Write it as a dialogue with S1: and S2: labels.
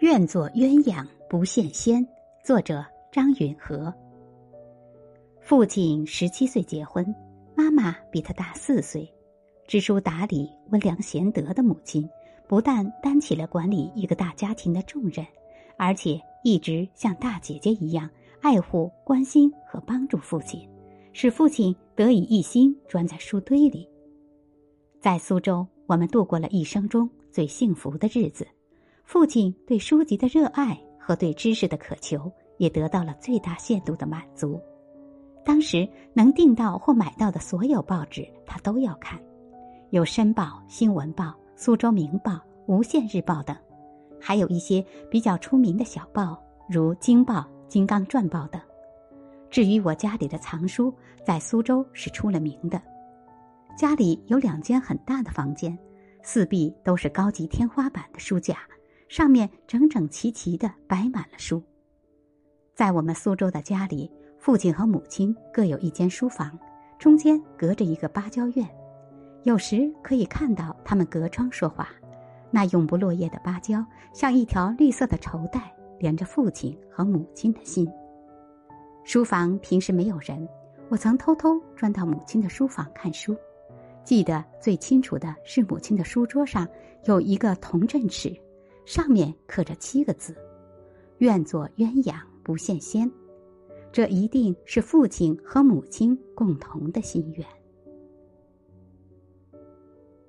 S1: 愿做鸳鸯不羡仙。作者张允和。父亲十七岁结婚，妈妈比他大四岁。知书达理、温良贤德的母亲，不但担起了管理一个大家庭的重任，而且一直像大姐姐一样爱护、关心和帮助父亲，使父亲得以一心钻在书堆里。在苏州，我们度过了一生中最幸福的日子。父亲对书籍的热爱和对知识的渴求也得到了最大限度的满足。当时能订到或买到的所有报纸，他都要看，有《申报》《新闻报》《苏州明报》《无限日报》等，还有一些比较出名的小报，如《京报》《金刚传报》等。至于我家里的藏书，在苏州是出了名的。家里有两间很大的房间，四壁都是高级天花板的书架。上面整整齐齐的摆满了书。在我们苏州的家里，父亲和母亲各有一间书房，中间隔着一个芭蕉院，有时可以看到他们隔窗说话。那永不落叶的芭蕉，像一条绿色的绸带，连着父亲和母亲的心。书房平时没有人，我曾偷偷钻到母亲的书房看书。记得最清楚的是，母亲的书桌上有一个铜镇尺。上面刻着七个字：“愿做鸳鸯不羡仙。”这一定是父亲和母亲共同的心愿。